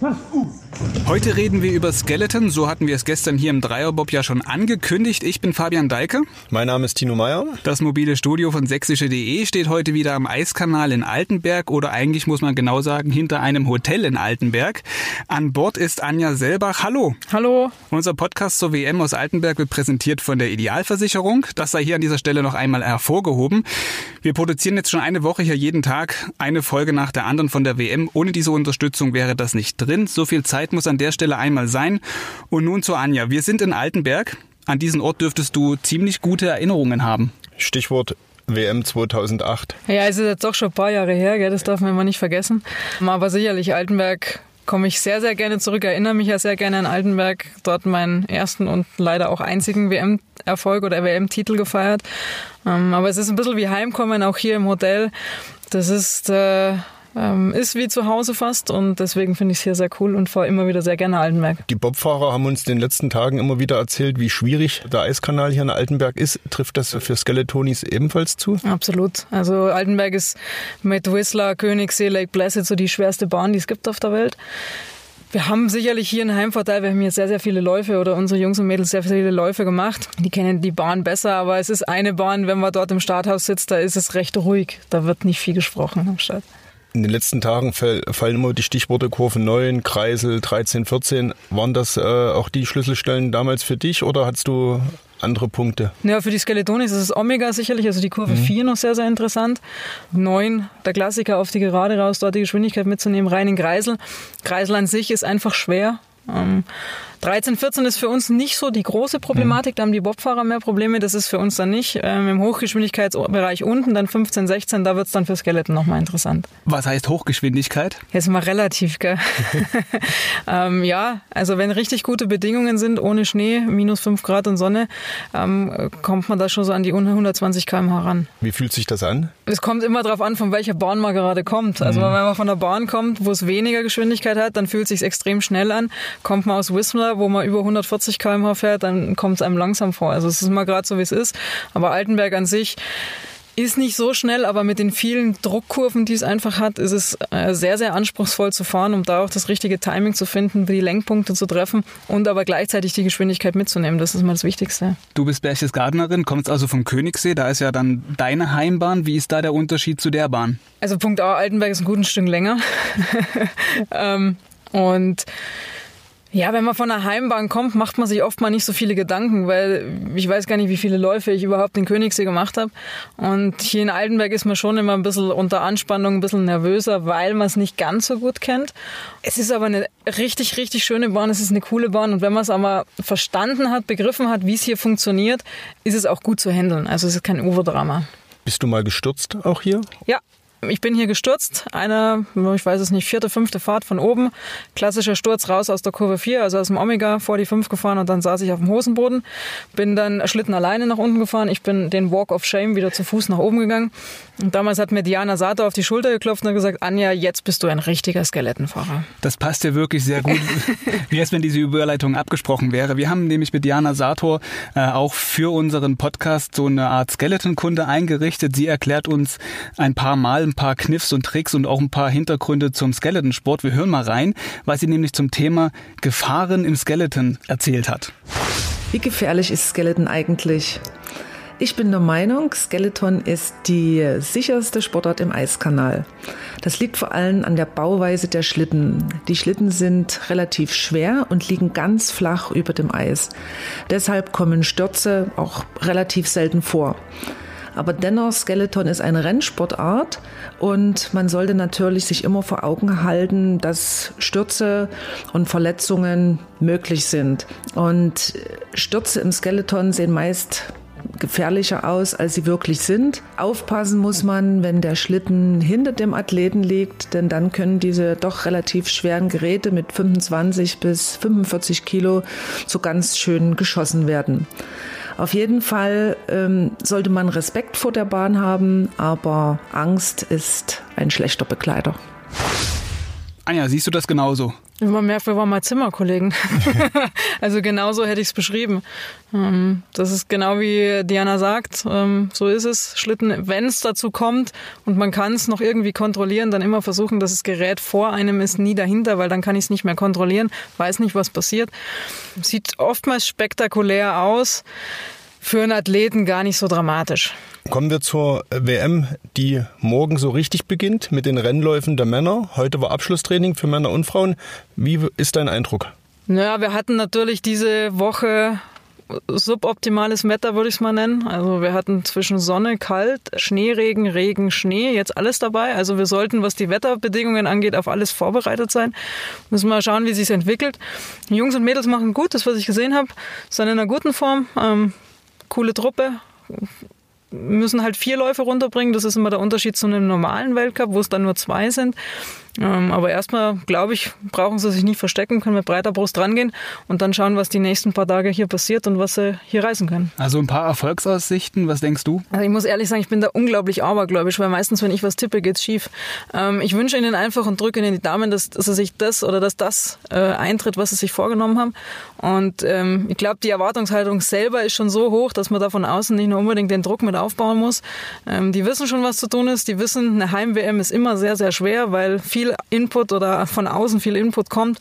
Mas o Heute reden wir über Skeleton. So hatten wir es gestern hier im Dreierbob ja schon angekündigt. Ich bin Fabian Deike. Mein Name ist Tino Meyer. Das mobile Studio von sächsische.de steht heute wieder am Eiskanal in Altenberg oder eigentlich muss man genau sagen hinter einem Hotel in Altenberg. An Bord ist Anja Selbach. Hallo. Hallo. Unser Podcast zur WM aus Altenberg wird präsentiert von der Idealversicherung. Das sei hier an dieser Stelle noch einmal hervorgehoben. Wir produzieren jetzt schon eine Woche hier jeden Tag eine Folge nach der anderen von der WM. Ohne diese Unterstützung wäre das nicht drin. So viel Zeit muss an der Stelle einmal sein. Und nun zu Anja. Wir sind in Altenberg. An diesen Ort dürftest du ziemlich gute Erinnerungen haben. Stichwort WM 2008. Ja, es ist jetzt doch schon ein paar Jahre her, gell? das darf man immer nicht vergessen. Aber sicherlich Altenberg komme ich sehr, sehr gerne zurück, erinnere mich ja sehr gerne an Altenberg, dort meinen ersten und leider auch einzigen WM-Erfolg oder WM-Titel gefeiert. Ähm, aber es ist ein bisschen wie Heimkommen, auch hier im Hotel. Das ist äh, ähm, ist wie zu Hause fast und deswegen finde ich es hier sehr cool und fahre immer wieder sehr gerne Altenberg. Die Bobfahrer haben uns in den letzten Tagen immer wieder erzählt, wie schwierig der Eiskanal hier in Altenberg ist. Trifft das für Skeletonis ebenfalls zu? Absolut. Also Altenberg ist mit Whistler, Königssee, Lake Placid so die schwerste Bahn, die es gibt auf der Welt. Wir haben sicherlich hier einen Heimvorteil. Wir haben hier sehr, sehr viele Läufe oder unsere Jungs und Mädels sehr viele Läufe gemacht. Die kennen die Bahn besser, aber es ist eine Bahn, wenn man dort im Starthaus sitzt, da ist es recht ruhig. Da wird nicht viel gesprochen am Start. In den letzten Tagen fallen immer die Stichworte Kurve 9, Kreisel 13, 14. Waren das äh, auch die Schlüsselstellen damals für dich oder hattest du andere Punkte? Ja, für die Skeletonis ist es Omega sicherlich, also die Kurve mhm. 4 noch sehr, sehr interessant. 9, der Klassiker auf die Gerade raus, dort die Geschwindigkeit mitzunehmen, rein in Kreisel. Kreisel an sich ist einfach schwer. Ähm, 13, 14 ist für uns nicht so die große Problematik. Da haben die Bobfahrer mehr Probleme. Das ist für uns dann nicht. Ähm, Im Hochgeschwindigkeitsbereich unten, dann 15, 16, da wird es dann für Skeleton nochmal interessant. Was heißt Hochgeschwindigkeit? Jetzt mal relativ, gell? ähm, ja, also wenn richtig gute Bedingungen sind, ohne Schnee, minus 5 Grad und Sonne, ähm, kommt man da schon so an die 120 km/h ran. Wie fühlt sich das an? Es kommt immer darauf an, von welcher Bahn man gerade kommt. Also mhm. wenn man von der Bahn kommt, wo es weniger Geschwindigkeit hat, dann fühlt es sich extrem schnell an. Kommt man aus Whistler wo man über 140 km/h fährt, dann kommt es einem langsam vor. Also es ist mal gerade so, wie es ist. Aber Altenberg an sich ist nicht so schnell, aber mit den vielen Druckkurven, die es einfach hat, ist es äh, sehr, sehr anspruchsvoll zu fahren, um da auch das richtige Timing zu finden, die Lenkpunkte zu treffen und aber gleichzeitig die Geschwindigkeit mitzunehmen. Das ist mal das Wichtigste. Du bist Berchtesgadenerin, kommst also vom Königssee, da ist ja dann deine Heimbahn. Wie ist da der Unterschied zu der Bahn? Also Punkt A, Altenberg ist ein gutes Stück länger. ähm, und ja, wenn man von der Heimbahn kommt, macht man sich oft mal nicht so viele Gedanken, weil ich weiß gar nicht, wie viele Läufe ich überhaupt in Königssee gemacht habe. Und hier in Altenberg ist man schon immer ein bisschen unter Anspannung, ein bisschen nervöser, weil man es nicht ganz so gut kennt. Es ist aber eine richtig, richtig schöne Bahn, es ist eine coole Bahn und wenn man es aber verstanden hat, begriffen hat, wie es hier funktioniert, ist es auch gut zu handeln. Also es ist kein Overdrama. Bist du mal gestürzt auch hier? Ja, ich bin hier gestürzt, eine, ich weiß es nicht, vierte, fünfte Fahrt von oben. Klassischer Sturz raus aus der Kurve 4, also aus dem Omega vor die 5 gefahren und dann saß ich auf dem Hosenboden. Bin dann Schlitten alleine nach unten gefahren. Ich bin den Walk of Shame wieder zu Fuß nach oben gegangen. Und damals hat mir Diana Sato auf die Schulter geklopft und gesagt, Anja, jetzt bist du ein richtiger Skelettenfahrer. Das passt ja wirklich sehr gut. Wie es, wenn diese Überleitung abgesprochen wäre. Wir haben nämlich mit Diana Sator äh, auch für unseren Podcast so eine Art Skeleton-Kunde eingerichtet. Sie erklärt uns ein paar Mal ein paar Kniffs und Tricks und auch ein paar Hintergründe zum Skeleton-Sport. Wir hören mal rein, was sie nämlich zum Thema Gefahren im Skeleton erzählt hat. Wie gefährlich ist Skeleton eigentlich? Ich bin der Meinung, Skeleton ist die sicherste Sportart im Eiskanal. Das liegt vor allem an der Bauweise der Schlitten. Die Schlitten sind relativ schwer und liegen ganz flach über dem Eis. Deshalb kommen Stürze auch relativ selten vor. Aber dennoch, Skeleton ist eine Rennsportart und man sollte natürlich sich immer vor Augen halten, dass Stürze und Verletzungen möglich sind. Und Stürze im Skeleton sehen meist gefährlicher aus, als sie wirklich sind. Aufpassen muss man, wenn der Schlitten hinter dem Athleten liegt, denn dann können diese doch relativ schweren Geräte mit 25 bis 45 Kilo so ganz schön geschossen werden. Auf jeden Fall ähm, sollte man Respekt vor der Bahn haben, aber Angst ist ein schlechter Begleiter. Anja, siehst du das genauso? Man merkt, wir waren mal Zimmerkollegen. also genauso hätte ich es beschrieben. Ähm, das ist genau wie Diana sagt. Ähm, so ist es. Schlitten, wenn es dazu kommt und man kann es noch irgendwie kontrollieren, dann immer versuchen, dass das Gerät vor einem ist, nie dahinter, weil dann kann ich es nicht mehr kontrollieren, weiß nicht, was passiert. Sieht oftmals spektakulär aus für einen Athleten gar nicht so dramatisch. Kommen wir zur WM, die morgen so richtig beginnt mit den Rennläufen der Männer. Heute war Abschlusstraining für Männer und Frauen. Wie ist dein Eindruck? Naja, wir hatten natürlich diese Woche suboptimales Wetter, würde ich es mal nennen. Also wir hatten zwischen Sonne, Kalt, Schneeregen, Regen, Schnee, jetzt alles dabei. Also wir sollten, was die Wetterbedingungen angeht, auf alles vorbereitet sein. Müssen mal schauen, wie sich entwickelt. Die Jungs und Mädels machen gut, das, was ich gesehen habe, sind in einer guten Form. Ähm, coole Truppe, müssen halt vier Läufe runterbringen. Das ist immer der Unterschied zu einem normalen Weltcup, wo es dann nur zwei sind. Ähm, aber erstmal, glaube ich, brauchen sie sich nicht verstecken, können mit breiter Brust rangehen und dann schauen, was die nächsten paar Tage hier passiert und was sie hier reißen können. Also ein paar Erfolgsaussichten, was denkst du? Also ich muss ehrlich sagen, ich bin da unglaublich abergläubisch, weil meistens, wenn ich was tippe, geht's schief. Ähm, ich wünsche ihnen einfach und drücke ihnen die Daumen, dass, dass sie sich das oder dass das äh, eintritt, was sie sich vorgenommen haben. Und ähm, ich glaube, die Erwartungshaltung selber ist schon so hoch, dass man da von außen nicht nur unbedingt den Druck mit aufbauen muss. Ähm, die wissen schon, was zu tun ist. Die wissen, eine Heim-WM ist immer sehr, sehr schwer, weil viel viel Input oder von außen viel Input kommt.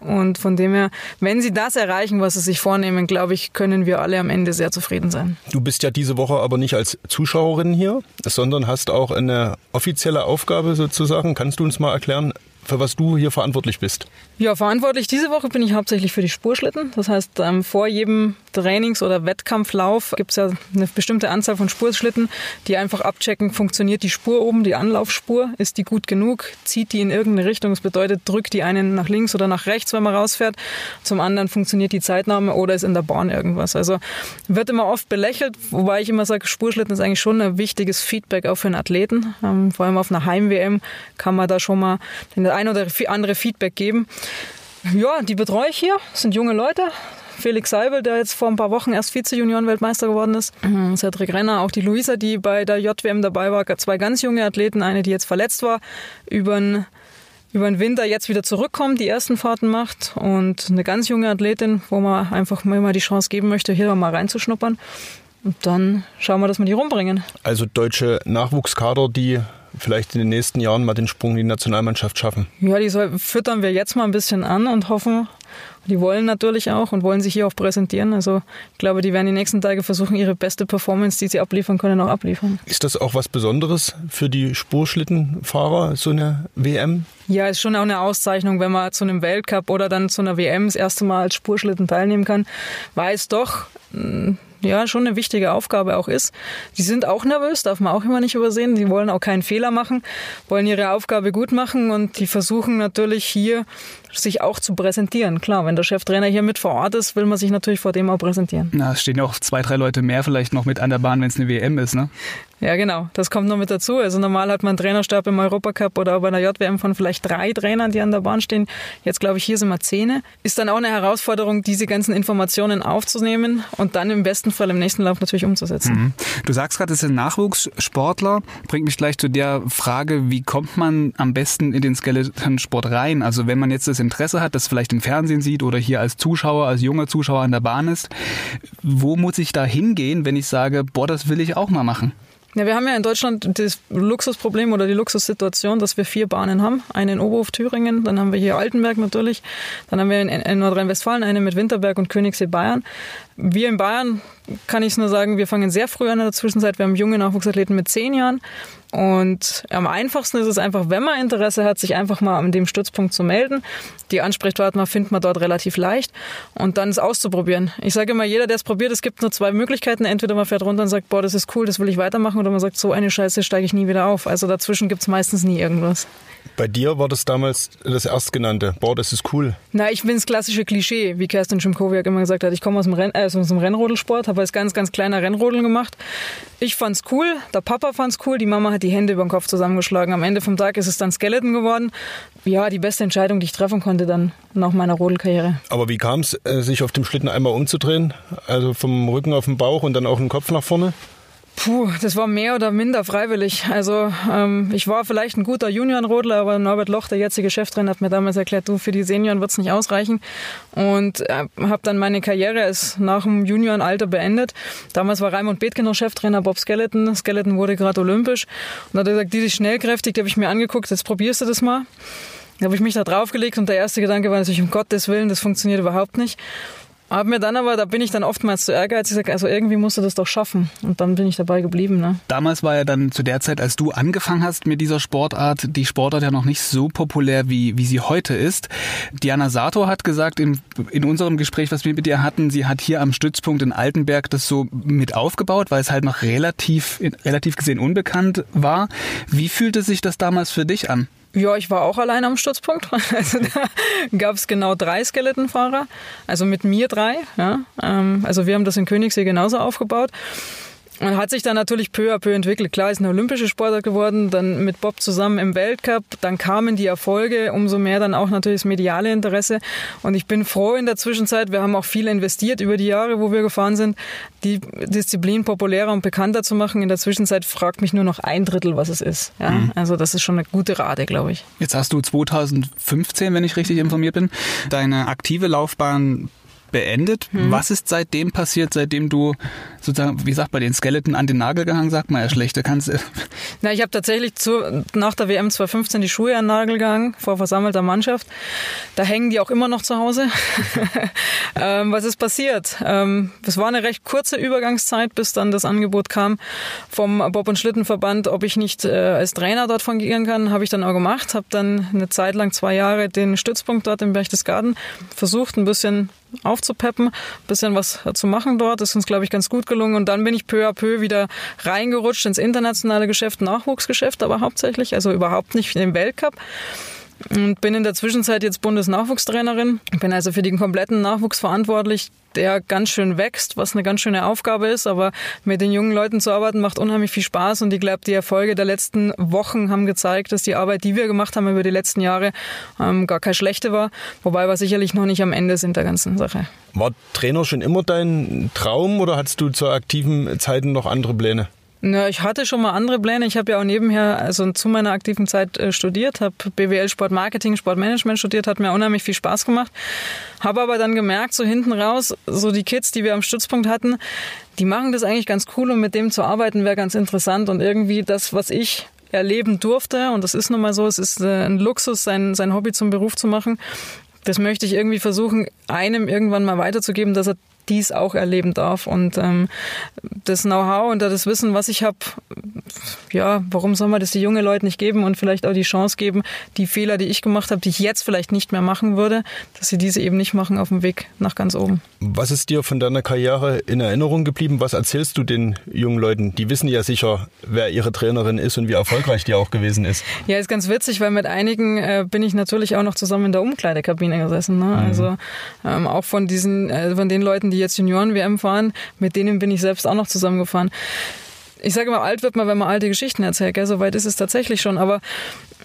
Und von dem her, wenn sie das erreichen, was sie sich vornehmen, glaube ich, können wir alle am Ende sehr zufrieden sein. Du bist ja diese Woche aber nicht als Zuschauerin hier, sondern hast auch eine offizielle Aufgabe sozusagen. Kannst du uns mal erklären, für was du hier verantwortlich bist? Ja, verantwortlich diese Woche bin ich hauptsächlich für die Spurschlitten. Das heißt, ähm, vor jedem Trainings- oder Wettkampflauf gibt es ja eine bestimmte Anzahl von Spurschlitten, die einfach abchecken, funktioniert die Spur oben, die Anlaufspur, ist die gut genug, zieht die in irgendeine Richtung. Das bedeutet, drückt die einen nach links oder nach rechts, wenn man rausfährt. Zum anderen funktioniert die Zeitnahme oder ist in der Bahn irgendwas. Also wird immer oft belächelt, wobei ich immer sage, Spurschlitten ist eigentlich schon ein wichtiges Feedback auch für einen Athleten. Ähm, vor allem auf einer Heim-WM kann man da schon mal den ein oder andere Feedback geben. Ja, die betreue ich hier. Das sind junge Leute. Felix Seibel, der jetzt vor ein paar Wochen erst Vize-Junioren-Weltmeister geworden ist. Mhm, Cedric Renner, auch die Luisa, die bei der JWM dabei war. Zwei ganz junge Athleten, eine, die jetzt verletzt war, über den, über den Winter jetzt wieder zurückkommt, die ersten Fahrten macht. Und eine ganz junge Athletin, wo man einfach mal die Chance geben möchte, hier mal reinzuschnuppern. Und dann schauen wir, dass wir die rumbringen. Also deutsche Nachwuchskader, die vielleicht in den nächsten Jahren mal den Sprung in die Nationalmannschaft schaffen? Ja, die soll, füttern wir jetzt mal ein bisschen an und hoffen, die wollen natürlich auch und wollen sich hier auch präsentieren. Also ich glaube, die werden die nächsten Tage versuchen, ihre beste Performance, die sie abliefern können, auch abliefern. Ist das auch was Besonderes für die Spurschlittenfahrer, so eine WM? Ja, ist schon auch eine Auszeichnung, wenn man zu einem Weltcup oder dann zu einer WM das erste Mal als Spurschlitten teilnehmen kann, weil es doch ja schon eine wichtige Aufgabe auch ist. Die sind auch nervös, darf man auch immer nicht übersehen. Die wollen auch keinen Fehler machen, wollen ihre Aufgabe gut machen und die versuchen natürlich hier sich auch zu präsentieren. Klar, wenn der Cheftrainer hier mit vor Ort ist, will man sich natürlich vor dem auch präsentieren. Na, es stehen ja auch zwei, drei Leute mehr vielleicht noch mit an der Bahn, wenn es eine WM ist, ne? Ja, genau. Das kommt noch mit dazu. Also normal hat man einen Trainerstab im Europacup oder bei einer JWM von vielleicht drei Trainern, die an der Bahn stehen. Jetzt glaube ich, hier sind wir zehn. Ist dann auch eine Herausforderung, diese ganzen Informationen aufzunehmen und dann im besten Fall im nächsten Lauf natürlich umzusetzen. Mhm. Du sagst gerade, es sind Nachwuchssportler. Bringt mich gleich zu der Frage, wie kommt man am besten in den Skeletonsport rein? Also wenn man jetzt das Interesse hat, das vielleicht im Fernsehen sieht oder hier als Zuschauer, als junger Zuschauer an der Bahn ist, wo muss ich da hingehen, wenn ich sage, boah, das will ich auch mal machen? Ja, wir haben ja in Deutschland das Luxusproblem oder die Luxussituation, dass wir vier Bahnen haben. Eine in Oberhof Thüringen, dann haben wir hier Altenberg natürlich, dann haben wir in, Nordrhein-Westfalen eine mit Winterberg und Königssee Bayern. Wir in Bayern, kann ich es nur sagen, wir fangen sehr früh an in der Zwischenzeit. Wir haben junge Nachwuchsathleten mit zehn Jahren. Und am einfachsten ist es einfach, wenn man Interesse hat, sich einfach mal an dem Stützpunkt zu melden. Die Ansprechpartner findet man dort relativ leicht und dann es auszuprobieren. Ich sage immer, jeder, der es probiert, es gibt nur zwei Möglichkeiten. Entweder man fährt runter und sagt, boah, das ist cool, das will ich weitermachen, oder man sagt, so eine Scheiße steige ich nie wieder auf. Also dazwischen gibt es meistens nie irgendwas. Bei dir war das damals das Erstgenannte. Boah, das ist cool. Na, ich bin das klassische Klischee, wie Kerstin Schimkowiak immer gesagt hat. Ich komme aus dem, Renn, äh, aus dem Rennrodelsport, habe als ganz, ganz kleiner Rennrodeln gemacht. Ich fand's cool, der Papa fand's cool, die Mama hat die Hände über den Kopf zusammengeschlagen. Am Ende vom Tag ist es dann Skeleton geworden. Ja, die beste Entscheidung, die ich treffen konnte dann nach meiner Rodelkarriere. Aber wie kam es, äh, sich auf dem Schlitten einmal umzudrehen? Also vom Rücken auf den Bauch und dann auch den Kopf nach vorne? Puh, das war mehr oder minder freiwillig. Also ähm, ich war vielleicht ein guter Juniorenrodler, aber Norbert Loch, der jetzige Cheftrainer, hat mir damals erklärt, du, für die Senioren wird's nicht ausreichen. Und äh, habe dann meine Karriere ist nach dem Juniorenalter beendet. Damals war Raimund Bethke noch Cheftrainer, Bob Skeleton. Skeleton wurde gerade olympisch. Und hat er gesagt, die ist schnellkräftig, die habe ich mir angeguckt, jetzt probierst du das mal. Da habe ich mich da draufgelegt und der erste Gedanke war natürlich, um Gottes Willen, das funktioniert überhaupt nicht. Hab mir dann aber, da bin ich dann oftmals zu ehrgeizig, sag, also irgendwie musst du das doch schaffen. Und dann bin ich dabei geblieben. Ne? Damals war ja dann zu der Zeit, als du angefangen hast mit dieser Sportart, die Sportart ja noch nicht so populär, wie, wie sie heute ist. Diana Sato hat gesagt, in, in unserem Gespräch, was wir mit ihr hatten, sie hat hier am Stützpunkt in Altenberg das so mit aufgebaut, weil es halt noch relativ, relativ gesehen unbekannt war. Wie fühlte sich das damals für dich an? Ja, ich war auch allein am Stützpunkt. Also da gab es genau drei Skeletonfahrer, also mit mir drei. Ja. Ähm, also wir haben das in Königssee genauso aufgebaut. Und hat sich dann natürlich peu à peu entwickelt. Klar, ist eine olympische Sportart geworden, dann mit Bob zusammen im Weltcup, dann kamen die Erfolge, umso mehr dann auch natürlich das mediale Interesse. Und ich bin froh in der Zwischenzeit, wir haben auch viel investiert über die Jahre, wo wir gefahren sind, die Disziplin populärer und bekannter zu machen. In der Zwischenzeit fragt mich nur noch ein Drittel, was es ist. Ja? Mhm. Also das ist schon eine gute Rate, glaube ich. Jetzt hast du 2015, wenn ich richtig informiert bin, deine aktive Laufbahn beendet. Hm. Was ist seitdem passiert, seitdem du sozusagen, wie sagt man, den Skeleton an den Nagel gehangen, sagt man ja schlechter kannst du. Na, ich habe tatsächlich zu, nach der WM 2015 die Schuhe an den Nagel gehangen, vor versammelter Mannschaft. Da hängen die auch immer noch zu Hause. ähm, was ist passiert? Ähm, es war eine recht kurze Übergangszeit, bis dann das Angebot kam vom Bob- und Schlittenverband, ob ich nicht äh, als Trainer dort fungieren kann. Habe ich dann auch gemacht. Habe dann eine Zeit lang, zwei Jahre, den Stützpunkt dort im Berchtesgaden versucht, ein bisschen aufzupeppen, ein bisschen was zu machen dort. Ist uns, glaube ich, ganz gut gelungen. Und dann bin ich peu à peu wieder reingerutscht ins internationale Geschäft, Nachwuchsgeschäft aber hauptsächlich, also überhaupt nicht in den Weltcup und bin in der Zwischenzeit jetzt Bundesnachwuchstrainerin. Bin also für den kompletten Nachwuchs verantwortlich, der ganz schön wächst, was eine ganz schöne Aufgabe ist. Aber mit den jungen Leuten zu arbeiten macht unheimlich viel Spaß und ich glaube, die Erfolge der letzten Wochen haben gezeigt, dass die Arbeit, die wir gemacht haben über die letzten Jahre, ähm, gar keine schlechte war. Wobei wir sicherlich noch nicht am Ende sind der ganzen Sache. War Trainer schon immer dein Traum oder hattest du zu aktiven Zeiten noch andere Pläne? Na, ich hatte schon mal andere Pläne. Ich habe ja auch nebenher, also zu meiner aktiven Zeit äh, studiert, habe BWL Sportmarketing, Sportmanagement studiert, hat mir unheimlich viel Spaß gemacht. Habe aber dann gemerkt, so hinten raus, so die Kids, die wir am Stützpunkt hatten, die machen das eigentlich ganz cool und mit dem zu arbeiten wäre ganz interessant und irgendwie das, was ich erleben durfte, und das ist nun mal so, es ist äh, ein Luxus, sein, sein Hobby zum Beruf zu machen. Das möchte ich irgendwie versuchen, einem irgendwann mal weiterzugeben, dass er dies auch erleben darf. Und ähm, das Know-how und das Wissen, was ich habe, ja, warum soll man das die jungen Leute nicht geben und vielleicht auch die Chance geben, die Fehler, die ich gemacht habe, die ich jetzt vielleicht nicht mehr machen würde, dass sie diese eben nicht machen auf dem Weg nach ganz oben. Was ist dir von deiner Karriere in Erinnerung geblieben? Was erzählst du den jungen Leuten? Die wissen ja sicher, wer ihre Trainerin ist und wie erfolgreich die auch gewesen ist. Ja, ist ganz witzig, weil mit einigen äh, bin ich natürlich auch noch zusammen in der Umkleidekabine gesessen. Ne? Mhm. Also ähm, auch von diesen, äh, von den Leuten, die jetzt Junioren-WM fahren, mit denen bin ich selbst auch noch zusammengefahren. Ich sage immer, alt wird man, wenn man alte Geschichten erzählt. Gell? So weit ist es tatsächlich schon. Aber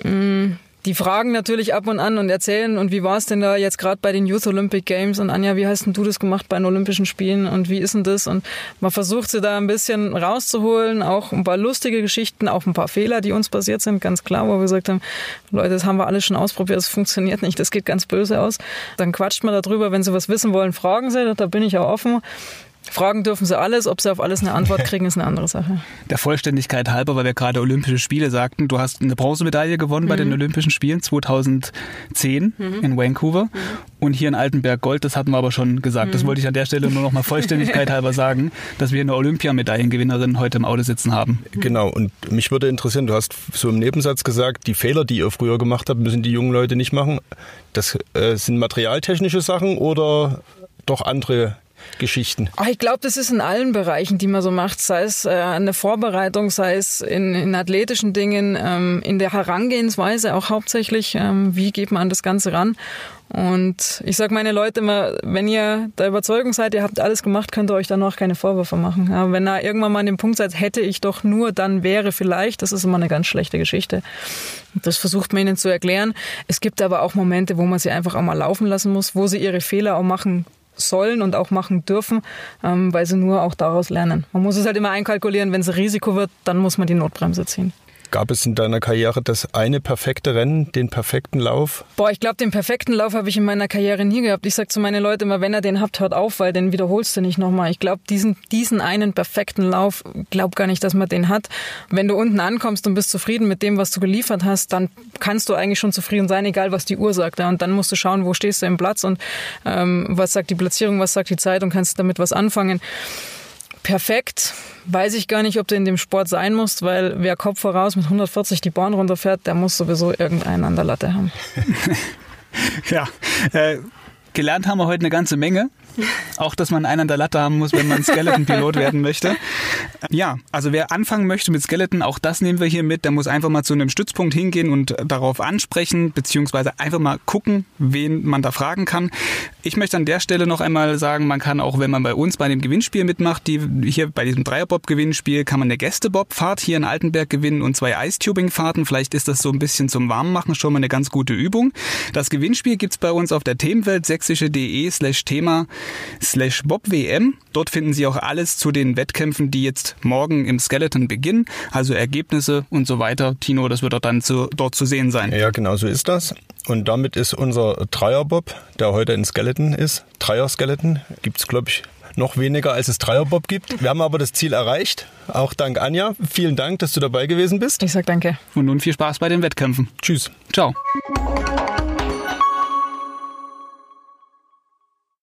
mh, mm, die fragen natürlich ab und an und erzählen, und wie war es denn da jetzt gerade bei den Youth Olympic Games? Und Anja, wie hast denn du das gemacht bei den Olympischen Spielen? Und wie ist denn das? Und man versucht sie da ein bisschen rauszuholen, auch ein paar lustige Geschichten, auch ein paar Fehler, die uns passiert sind, ganz klar, wo wir gesagt haben, Leute, das haben wir alles schon ausprobiert, das funktioniert nicht, das geht ganz böse aus. Dann quatscht man darüber, wenn sie was wissen wollen, fragen sie, da bin ich auch offen. Fragen dürfen sie alles, ob sie auf alles eine Antwort kriegen, ist eine andere Sache. Der Vollständigkeit halber, weil wir gerade Olympische Spiele sagten, du hast eine Bronzemedaille gewonnen mhm. bei den mhm. Olympischen Spielen 2010 mhm. in Vancouver mhm. und hier in Altenberg Gold, das hatten wir aber schon gesagt. Das mhm. wollte ich an der Stelle nur noch mal Vollständigkeit halber sagen, dass wir eine Olympiamedaillengewinnerin heute im Auto sitzen haben. Genau, und mich würde interessieren, du hast so im Nebensatz gesagt, die Fehler, die ihr früher gemacht habt, müssen die jungen Leute nicht machen. Das äh, sind materialtechnische Sachen oder doch andere Geschichten? Ach, ich glaube, das ist in allen Bereichen, die man so macht, sei es äh, eine Vorbereitung, sei es in, in athletischen Dingen, ähm, in der Herangehensweise auch hauptsächlich, ähm, wie geht man an das Ganze ran. Und ich sage meine Leute immer, wenn ihr der Überzeugung seid, ihr habt alles gemacht, könnt ihr euch dann noch keine Vorwürfe machen. Ja, wenn ihr irgendwann mal an dem Punkt seid, hätte ich doch nur, dann wäre vielleicht, das ist immer eine ganz schlechte Geschichte. Das versucht man ihnen zu erklären. Es gibt aber auch Momente, wo man sie einfach auch mal laufen lassen muss, wo sie ihre Fehler auch machen sollen und auch machen dürfen, ähm, weil sie nur auch daraus lernen. Man muss es halt immer einkalkulieren, wenn es Risiko wird, dann muss man die Notbremse ziehen. Gab es in deiner Karriere das eine perfekte Rennen, den perfekten Lauf? Boah, ich glaube, den perfekten Lauf habe ich in meiner Karriere nie gehabt. Ich sage zu meinen Leuten immer, wenn ihr den habt, hört auf, weil den wiederholst du nicht nochmal. Ich glaube, diesen, diesen einen perfekten Lauf, glaub gar nicht, dass man den hat. Wenn du unten ankommst und bist zufrieden mit dem, was du geliefert hast, dann kannst du eigentlich schon zufrieden sein, egal was die Uhr sagt. Und dann musst du schauen, wo stehst du im Platz und ähm, was sagt die Platzierung, was sagt die Zeit und kannst damit was anfangen perfekt. Weiß ich gar nicht, ob du in dem Sport sein musst, weil wer Kopf voraus mit 140 die Bahn runterfährt, der muss sowieso irgendeinen an der Latte haben. ja, äh, gelernt haben wir heute eine ganze Menge. Auch, dass man einen an der Latte haben muss, wenn man Skeleton-Pilot werden möchte. Ja, also wer anfangen möchte mit Skeleton, auch das nehmen wir hier mit. Der muss einfach mal zu einem Stützpunkt hingehen und darauf ansprechen, beziehungsweise einfach mal gucken, wen man da fragen kann. Ich möchte an der Stelle noch einmal sagen, man kann auch, wenn man bei uns bei dem Gewinnspiel mitmacht, die hier bei diesem Dreierbob-Gewinnspiel, kann man eine Gästebob-Fahrt hier in Altenberg gewinnen und zwei Ice-Tubing-Fahrten. Vielleicht ist das so ein bisschen zum Warmmachen schon mal eine ganz gute Übung. Das Gewinnspiel gibt's bei uns auf der Themenwelt sächsische.de slash Thema slash BobWM. Dort finden Sie auch alles zu den Wettkämpfen, die jetzt morgen im Skeleton beginnen, also Ergebnisse und so weiter. Tino, das wird dort dann zu, dort zu sehen sein. Ja, genau so ist das. Und damit ist unser Dreierbob, der heute in Skeleton ist, Dreier-Skeleton, gibt's glaube ich noch weniger als es Dreierbob gibt. Wir haben aber das Ziel erreicht. Auch dank Anja. Vielen Dank, dass du dabei gewesen bist. Ich sag danke. Und nun viel Spaß bei den Wettkämpfen. Tschüss. Ciao.